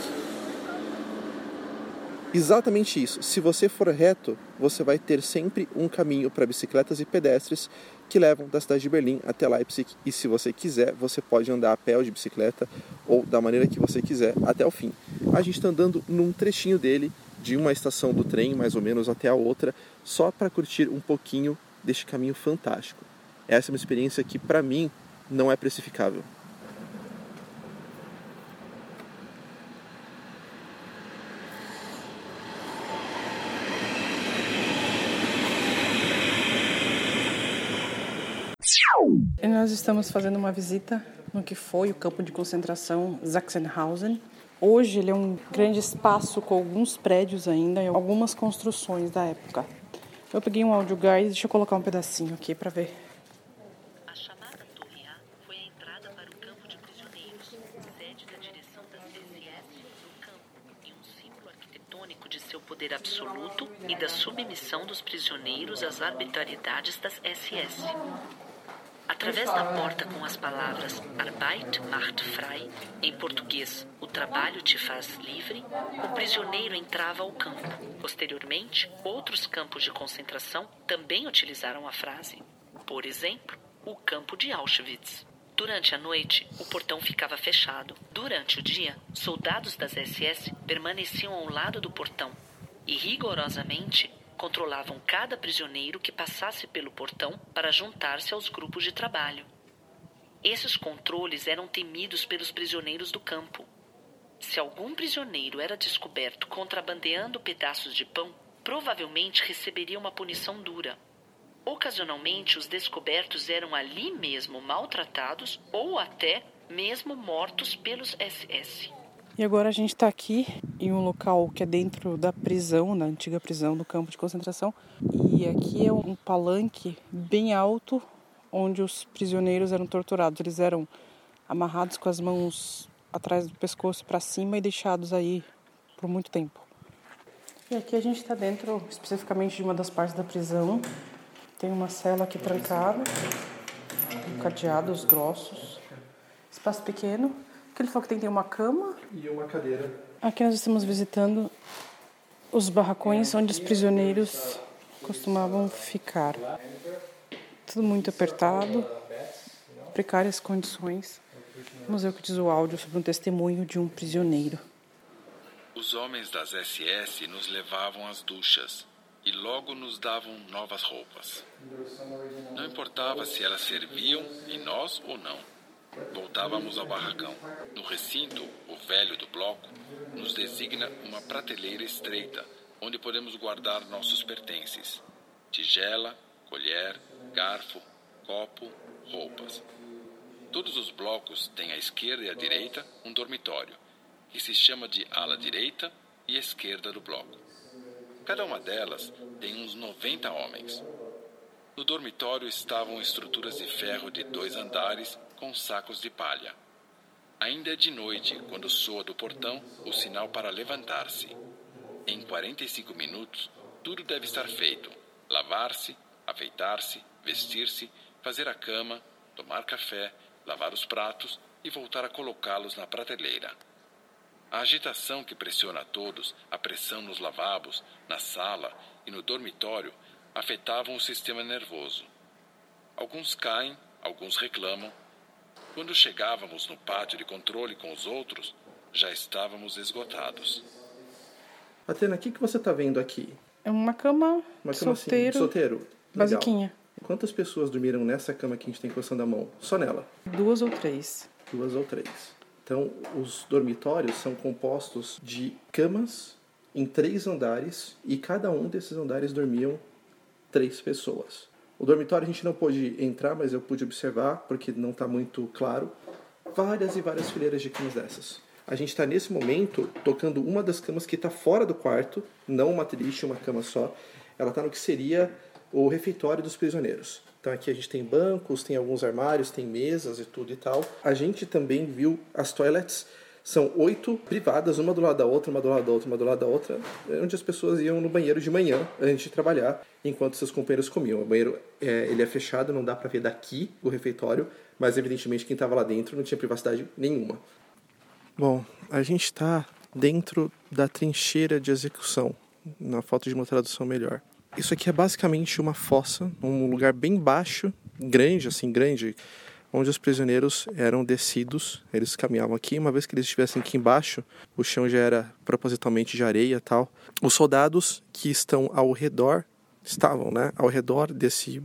Exatamente isso. Se você for reto, você vai ter sempre um caminho para bicicletas e pedestres que levam da cidade de Berlim até Leipzig. E se você quiser, você pode andar a pé ou de bicicleta ou da maneira que você quiser até o fim. A gente está andando num trechinho dele, de uma estação do trem mais ou menos até a outra, só para curtir um pouquinho deste caminho fantástico. Essa é uma experiência que, para mim, não é precificável. E nós estamos fazendo uma visita no que foi o campo de concentração Sachsenhausen. Hoje ele é um grande espaço com alguns prédios ainda e algumas construções da época. Eu peguei um áudio guide, deixa eu colocar um pedacinho aqui para ver poder absoluto e da submissão dos prisioneiros às arbitrariedades das SS. Através da porta com as palavras Arbeit macht frei, em português, o trabalho te faz livre, o prisioneiro entrava ao campo. Posteriormente, outros campos de concentração também utilizaram a frase. Por exemplo, o campo de Auschwitz. Durante a noite, o portão ficava fechado. Durante o dia, soldados das SS permaneciam ao lado do portão e rigorosamente controlavam cada prisioneiro que passasse pelo portão para juntar-se aos grupos de trabalho. Esses controles eram temidos pelos prisioneiros do campo. Se algum prisioneiro era descoberto contrabandeando pedaços de pão, provavelmente receberia uma punição dura. Ocasionalmente, os descobertos eram ali mesmo maltratados ou até mesmo mortos pelos SS. E agora a gente está aqui em um local que é dentro da prisão, da antiga prisão do campo de concentração. E aqui é um palanque bem alto onde os prisioneiros eram torturados. Eles eram amarrados com as mãos atrás do pescoço para cima e deixados aí por muito tempo. E aqui a gente está dentro especificamente de uma das partes da prisão. Tem uma cela aqui trancada, cadeados grossos, espaço pequeno. Que ele falou que tem, tem uma cama e uma cadeira. Aqui nós estamos visitando os barracões onde os prisioneiros costumavam ficar. Tudo muito apertado, precárias condições. Vamos ver o que diz o áudio sobre um testemunho de um prisioneiro. Os homens das SS nos levavam às duchas e logo nos davam novas roupas. Não importava se elas serviam em nós ou não. Voltávamos ao barracão. No recinto, o velho do bloco nos designa uma prateleira estreita onde podemos guardar nossos pertences: tigela, colher, garfo, copo, roupas. Todos os blocos têm à esquerda e à direita um dormitório, que se chama de ala direita e esquerda do bloco. Cada uma delas tem uns 90 homens. No dormitório estavam estruturas de ferro de dois andares com sacos de palha. Ainda é de noite quando soa do portão o sinal para levantar-se. Em 45 minutos, tudo deve estar feito: lavar-se, afeitar-se, vestir-se, fazer a cama, tomar café, lavar os pratos e voltar a colocá-los na prateleira. A agitação que pressiona a todos, a pressão nos lavabos, na sala e no dormitório afetavam o sistema nervoso. Alguns caem, alguns reclamam. Quando chegávamos no pátio de controle com os outros, já estávamos esgotados. Atena, o que, que você está vendo aqui? É uma cama Uma cama solteiro, assim, solteiro. Basiquinha. Quantas pessoas dormiram nessa cama que a gente tem encostando a mão? Só nela? Duas ou três. Duas ou três. Então, os dormitórios são compostos de camas em três andares e cada um desses andares dormiam três pessoas. O dormitório a gente não pôde entrar, mas eu pude observar, porque não está muito claro, várias e várias fileiras de camas dessas. A gente está nesse momento tocando uma das camas que está fora do quarto, não uma triste, uma cama só. Ela está no que seria o refeitório dos prisioneiros. Então aqui a gente tem bancos, tem alguns armários, tem mesas e tudo e tal. A gente também viu as toilets são oito privadas, uma do lado da outra, uma do lado da outra, uma do lado da outra, onde as pessoas iam no banheiro de manhã antes de trabalhar, enquanto seus companheiros comiam. O banheiro é, ele é fechado, não dá para ver daqui o refeitório, mas evidentemente quem estava lá dentro não tinha privacidade nenhuma. Bom, a gente está dentro da trincheira de execução, na falta de uma tradução melhor. Isso aqui é basicamente uma fossa, um lugar bem baixo, grande, assim, grande, onde os prisioneiros eram descidos, eles caminhavam aqui, uma vez que eles estivessem aqui embaixo, o chão já era propositalmente de areia tal. Os soldados que estão ao redor, estavam, né, ao redor desse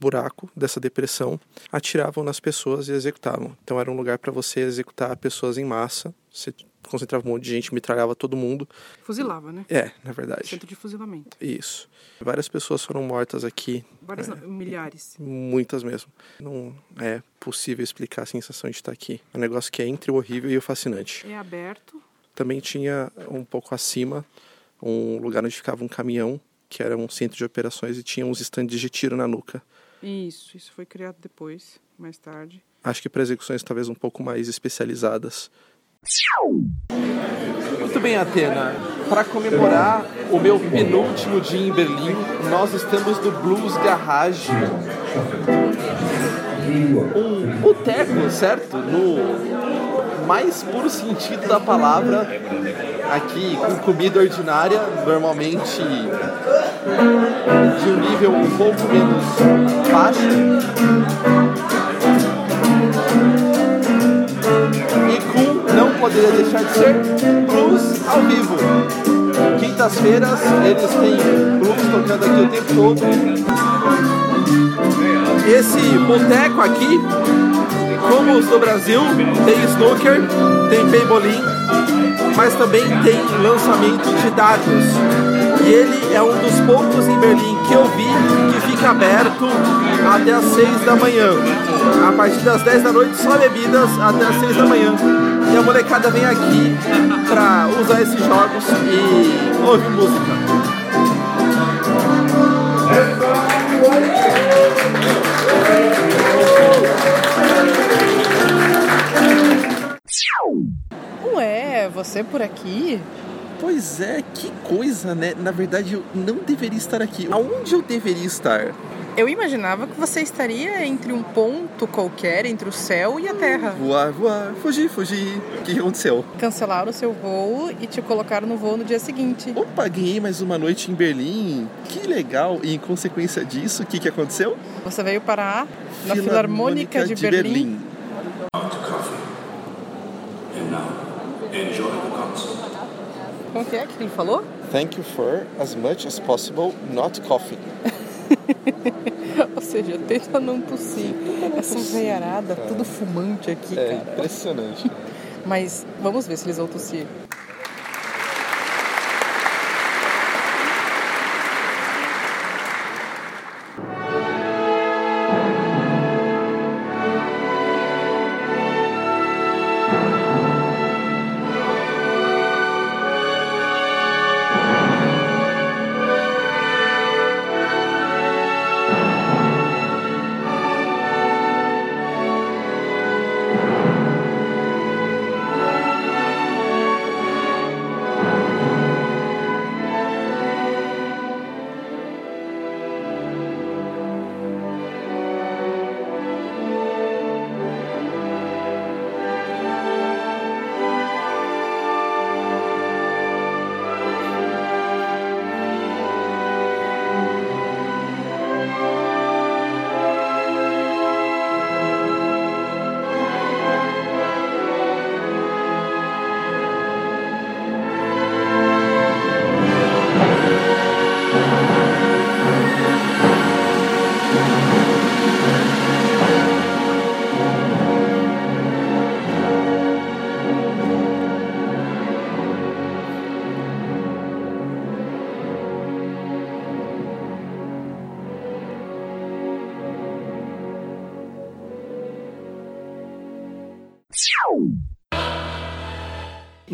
buraco, dessa depressão, atiravam nas pessoas e executavam. Então era um lugar para você executar pessoas em massa Você concentrava um monte de gente, metralhava todo mundo. Fuzilava, né? É, na verdade. Centro de fuzilamento. Isso. Várias pessoas foram mortas aqui. Várias, não, milhares. Muitas mesmo. Não é possível explicar a sensação de estar aqui. É um negócio que é entre o horrível e o fascinante. É aberto. Também tinha um pouco acima um lugar onde ficava um caminhão, que era um centro de operações e tinha uns estandes de tiro na nuca. Isso, isso foi criado depois, mais tarde. Acho que para execuções talvez um pouco mais especializadas. Muito bem, Atena. Para comemorar o meu penúltimo dia em Berlim, nós estamos no Blues Garage. Um boteco, certo? No mais puro sentido da palavra. Aqui com comida ordinária, normalmente de um nível um pouco menos baixo. Poderia deixar de ser, blues ao vivo. Quintas-feiras eles têm blues tocando aqui o tempo todo. Esse boteco aqui, como os do Brasil, tem snooker, tem peibolim, mas também tem lançamento de dados. E ele é um dos poucos em Berlim que eu vi que fica aberto até as 6 da manhã. A partir das 10 da noite, só bebidas até as 6 da manhã. E a molecada vem aqui pra usar esses jogos e ouvir música. Ué, você por aqui? Pois é, que coisa, né? Na verdade, eu não deveria estar aqui. Aonde eu deveria estar? Eu imaginava que você estaria entre um ponto qualquer, entre o céu e a terra. Voar, voar, fugir, fugir. O que aconteceu? Cancelaram o seu voo e te colocaram no voo no dia seguinte. Opa, ganhei mais uma noite em Berlim. Que legal. E em consequência disso, o que, que aconteceu? Você veio parar na Filarmônica, de, de Berlim. Berlim. Como que é que ele falou? Thank you for, as much as possible, not coffee. Ou seja, tenta não tossir. Essa veiarada, tudo fumante aqui, É cara. impressionante. Mas vamos ver se eles vão tossir.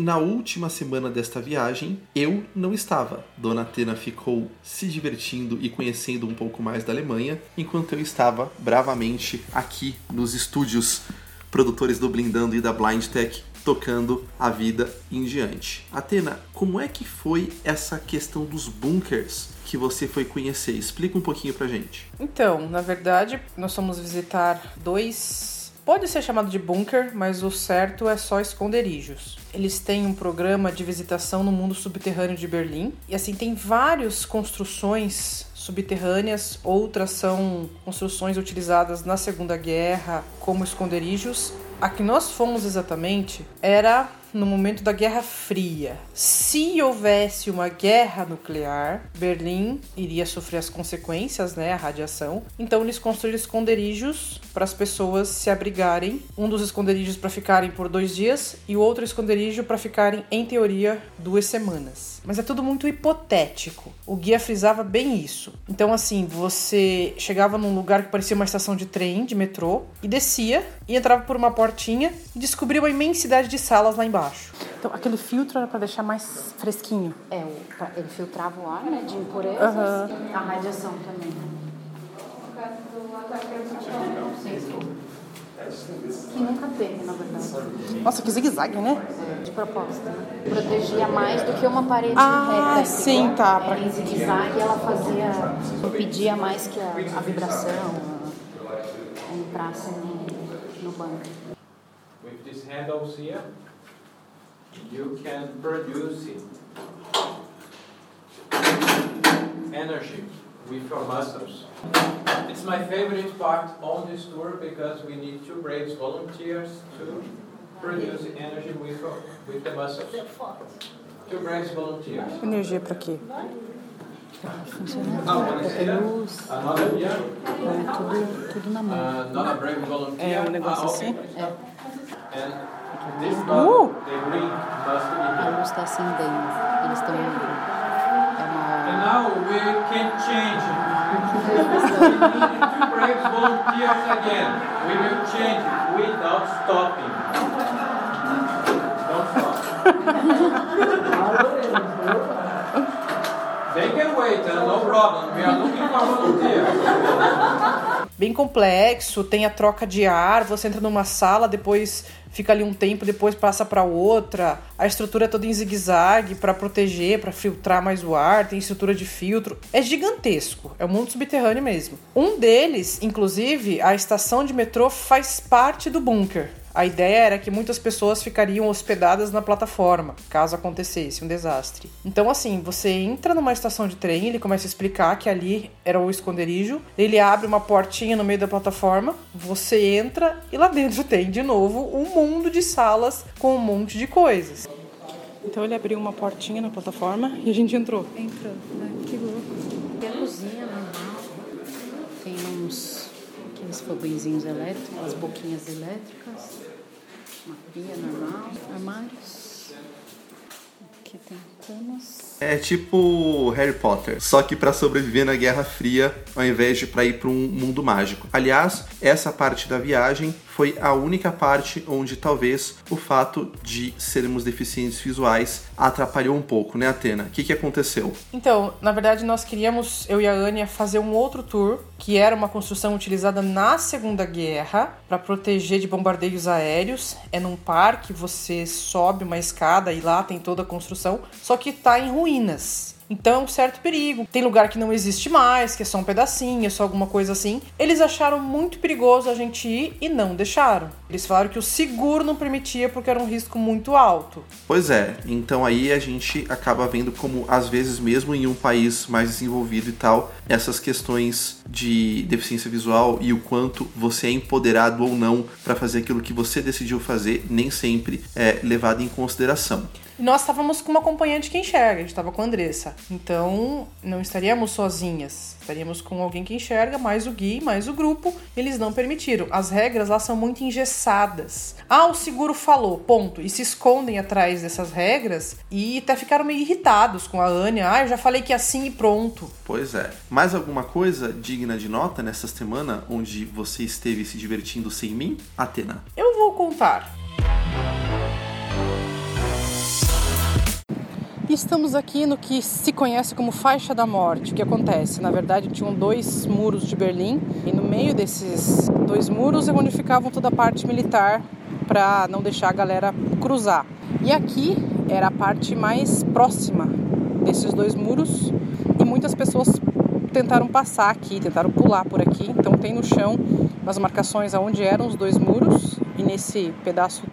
Na última semana desta viagem, eu não estava. Dona Atena ficou se divertindo e conhecendo um pouco mais da Alemanha, enquanto eu estava bravamente aqui nos estúdios produtores do Blindando e da Blind Tech tocando a vida em diante. Atena, como é que foi essa questão dos bunkers que você foi conhecer? Explica um pouquinho pra gente. Então, na verdade, nós fomos visitar dois. Pode ser chamado de bunker, mas o certo é só esconderijos. Eles têm um programa de visitação no mundo subterrâneo de Berlim. E assim, tem várias construções subterrâneas, outras são construções utilizadas na Segunda Guerra como esconderijos. A que nós fomos exatamente era no momento da Guerra Fria. Se houvesse uma guerra nuclear, Berlim iria sofrer as consequências, né, a radiação. Então eles construíram esconderijos para as pessoas se abrigarem. Um dos esconderijos para ficarem por dois dias e o outro esconderijo para ficarem, em teoria, duas semanas. Mas é tudo muito hipotético. O guia frisava bem isso. Então, assim, você chegava num lugar que parecia uma estação de trem, de metrô, e descia e entrava por uma portinha e descobria uma imensidade de salas lá embaixo. Então, aquele filtro era para deixar mais fresquinho. É, o, pra- ele filtrava o ar, né, de impurezas, Aham. a radiação também. Que nunca teve, na verdade. Nossa, que zigue-zague, né? De propósito. né? Protegia mais do que uma parede Ah, reta. sim, tá. Era em zigue-zague ela fazia, impedia mais que a, a vibração a, entrasse no, no banco. With these handles here, you can produce energy with your muscles. It's my favorite part on this tour because we need two brave volunteers to produce energy with, with the muscles. Two brave volunteers. Energia para quê? Ah, one is here, another here. É tudo, tudo na mão. Uh, not a brave volunteer. É um negócio Ah, assim? okay. É. Uh! button, the green must be A here. luz está acendendo. Eles estão indo. É And uma. now we can change. we need two brave volunteers again. We will change without stopping. Don't stop. they can wait, uh. Bem complexo, tem a troca de ar, você entra numa sala, depois fica ali um tempo, depois passa para outra. A estrutura é toda em zigue-zague para proteger, para filtrar mais o ar, tem estrutura de filtro. É gigantesco, é um mundo subterrâneo mesmo. Um deles, inclusive, a estação de metrô faz parte do bunker. A ideia era que muitas pessoas ficariam hospedadas na plataforma, caso acontecesse um desastre. Então, assim, você entra numa estação de trem, ele começa a explicar que ali era o esconderijo, ele abre uma portinha no meio da plataforma, você entra e lá dentro tem de novo um mundo de salas com um monte de coisas. Então ele abriu uma portinha na plataforma e a gente entrou. Entrou, né? Que louco. Tem a cozinha normal. Aqueles fogõezinhos elétricos, as boquinhas elétricas. Uma pia normal. Armários. Aqui É tipo Harry Potter, só que para sobreviver na Guerra Fria, ao invés de para ir para um mundo mágico. Aliás, essa parte da viagem foi a única parte onde talvez o fato de sermos deficientes visuais atrapalhou um pouco, né, Atena? O que, que aconteceu? Então, na verdade, nós queríamos, eu e a Ania, fazer um outro tour, que era uma construção utilizada na Segunda Guerra para proteger de bombardeios aéreos. É num parque, você sobe uma escada e lá tem toda a construção, só que tá em ruínas. Então é um certo perigo. Tem lugar que não existe mais, que é só um pedacinho, é só alguma coisa assim. Eles acharam muito perigoso a gente ir e não deixaram. Eles falaram que o seguro não permitia porque era um risco muito alto. Pois é, então aí a gente acaba vendo como, às vezes, mesmo em um país mais desenvolvido e tal, essas questões de deficiência visual e o quanto você é empoderado ou não para fazer aquilo que você decidiu fazer, nem sempre é levado em consideração. E nós estávamos com uma acompanhante que enxerga, a gente estava com a Andressa. Então, não estaríamos sozinhas. Estaríamos com alguém que enxerga, mais o Gui, mais o grupo. Eles não permitiram. As regras lá são muito engessadas. Ah, o seguro falou, ponto. E se escondem atrás dessas regras e até ficaram meio irritados com a Ania. Ah, eu já falei que é assim e pronto. Pois é. Mais alguma coisa digna de nota nessa semana onde você esteve se divertindo sem mim, Atena? Eu vou contar. Estamos aqui no que se conhece como faixa da morte. O que acontece? Na verdade, tinham dois muros de Berlim e no meio desses dois muros é onde ficavam toda a parte militar para não deixar a galera cruzar. E aqui era a parte mais próxima desses dois muros e muitas pessoas tentaram passar aqui, tentaram pular por aqui. Então tem no chão as marcações aonde eram os dois muros e nesse pedaço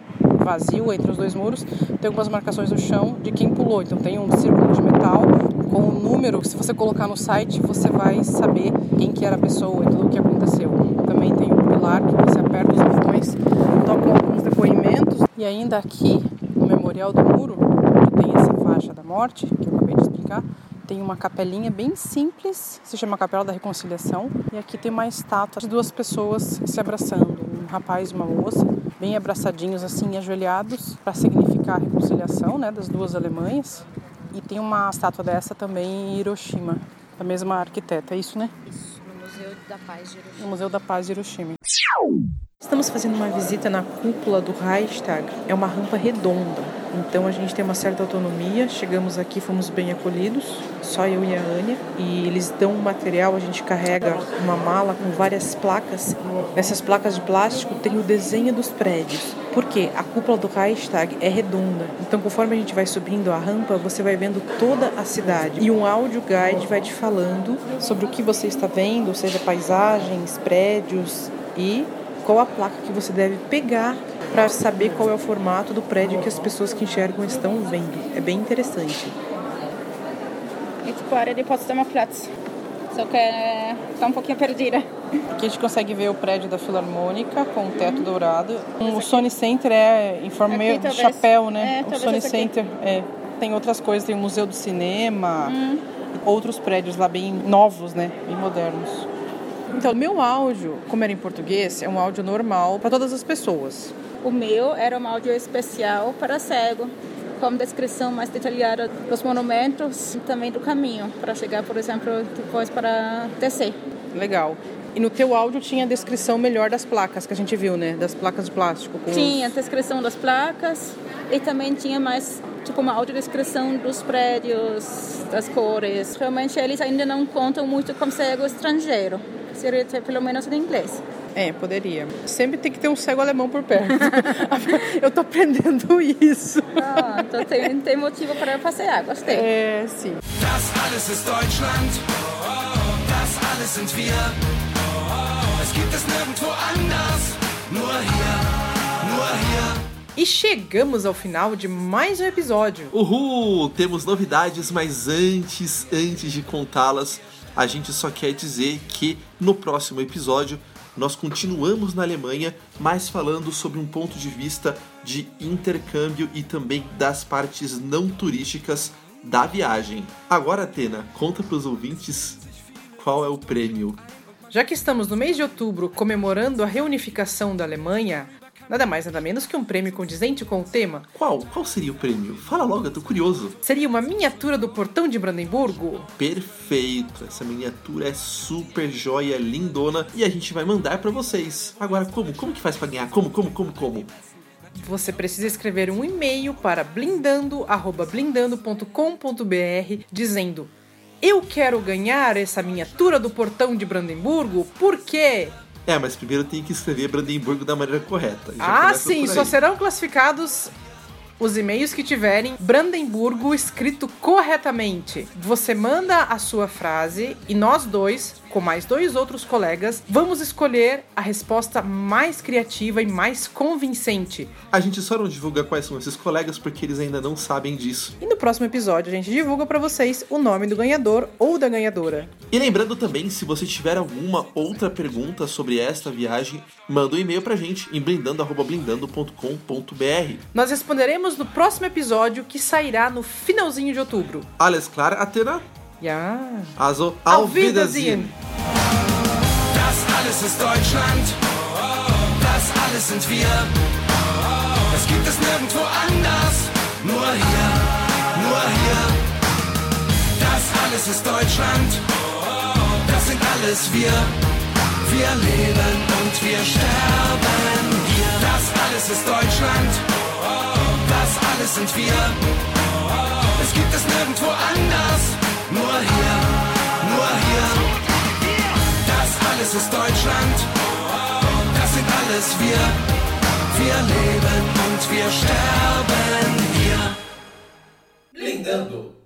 vazio entre os dois muros, tem algumas marcações no chão de quem pulou. Então tem um círculo de metal com um número que se você colocar no site, você vai saber quem que era a pessoa e tudo o que aconteceu. Também tem um pilar que você aperta os botões, tocam alguns depoimentos e ainda aqui no memorial do muro, onde tem essa faixa da morte, que eu acabei de explicar, tem uma capelinha bem simples, se chama Capela da Reconciliação, e aqui tem uma estátua de duas pessoas se abraçando, um rapaz e uma moça, bem abraçadinhos assim, ajoelhados, para significar a reconciliação, né, das duas Alemanhas. E tem uma estátua dessa também em Hiroshima, da mesma arquiteta, é isso, né? Isso, no Museu da Paz de Hiroshima. No Museu da Paz de Hiroshima. Estamos fazendo uma visita na cúpula do Reichstag. É uma rampa redonda, então a gente tem uma certa autonomia. Chegamos aqui, fomos bem acolhidos, só eu e a Ania. E eles dão um material, a gente carrega uma mala com várias placas. Nessas placas de plástico tem o desenho dos prédios. Porque a cúpula do Reichstag é redonda. Então, conforme a gente vai subindo a rampa, você vai vendo toda a cidade. E um áudio guide vai te falando sobre o que você está vendo, seja paisagens, prédios e qual a placa que você deve pegar para saber qual é o formato do prédio que as pessoas que enxergam estão vendo. É bem interessante. Jetzt bara det Potsdamer Platz. Só que está um pouquinho perdida. Aqui a gente consegue ver o prédio da Filarmônica com o teto dourado. O Sony Center é em forma Aqui, meio de chapéu, né? É, o Sony. Center é. Tem outras coisas, tem o Museu do Cinema, Hum. outros prédios lá bem novos, né? Bem modernos. Então, meu áudio, como era em português, é um áudio normal para todas as pessoas. O meu era um áudio especial para cego, com descrição mais detalhada dos monumentos e também do caminho, para chegar, por exemplo, depois para descer. Legal. E no teu áudio tinha a descrição melhor das placas que a gente viu, né? Das placas de plástico. com os- Tinha a descrição das placas e também tinha mais tipo uma audiodescrição dos prédios, das cores. Realmente eles ainda não contam muito com cego estrangeiro. Seria ter pelo menos em inglês. É, poderia. Sempre tem que ter um cego alemão por perto. Eu tô aprendendo isso. Ah, então tem, tem motivo para passear, gostei. É, sim. Das alles ist Deutschland. Das alles sind wir. Es gibt es nirgendwo anders. Nur hier, nur hier. E chegamos ao final de mais um episódio. Uhul! Temos novidades, mas antes, antes de contá-las, a gente só quer dizer que no próximo episódio nós continuamos na Alemanha, mas falando sobre um ponto de vista de intercâmbio e também das partes não turísticas da viagem. Agora, Atena, conta para os ouvintes qual é o prêmio. Já que estamos no mês de outubro comemorando a reunificação da Alemanha, nada mais nada menos que um prêmio condizente com o tema. Qual? Qual seria o prêmio? Fala logo, eu tô curioso. Seria uma miniatura do Portão de Brandemburgo? Perfeito, essa miniatura é super joia, lindona e a gente vai mandar para vocês. Agora, como? Como que faz para ganhar? Como, como, como, como? Você precisa escrever um e-mail para blindando@blindando.com.br dizendo: "Eu quero ganhar essa miniatura do Portão de Brandemburgo, por quê?" É, mas primeiro tem que escrever Brandemburgo da maneira correta. Ah, sim, só serão classificados os e-mails que tiverem Brandemburgo escrito corretamente. Você manda a sua frase e nós dois, com mais dois outros colegas, vamos escolher a resposta mais criativa e mais convincente. A gente só não divulga quais são esses colegas porque eles ainda não sabem disso. E no próximo episódio a gente divulga pra vocês o nome do ganhador ou da ganhadora. E lembrando também, se você tiver alguma outra pergunta sobre esta viagem, manda um e-mail pra gente em blindando@blindando.com.br. Nós responderemos no próximo episódio que sairá no finalzinho de outubro. Alles klar, Athena? Ja. Also, Auf auf Wiedersehen. Das alles ist Deutschland. Das alles sind wir. Es gibt es nirgendwo anders. Nur hier, nur hier. Das alles ist Deutschland. Das sind alles wir. Wir leben und wir sterben hier. Das alles ist Deutschland. Das alles sind wir. Es gibt es nirgendwo anders. Nur hier, nur hier. Das alles ist Deutschland. Das sind alles wir. Wir leben und wir sterben hier. Blindando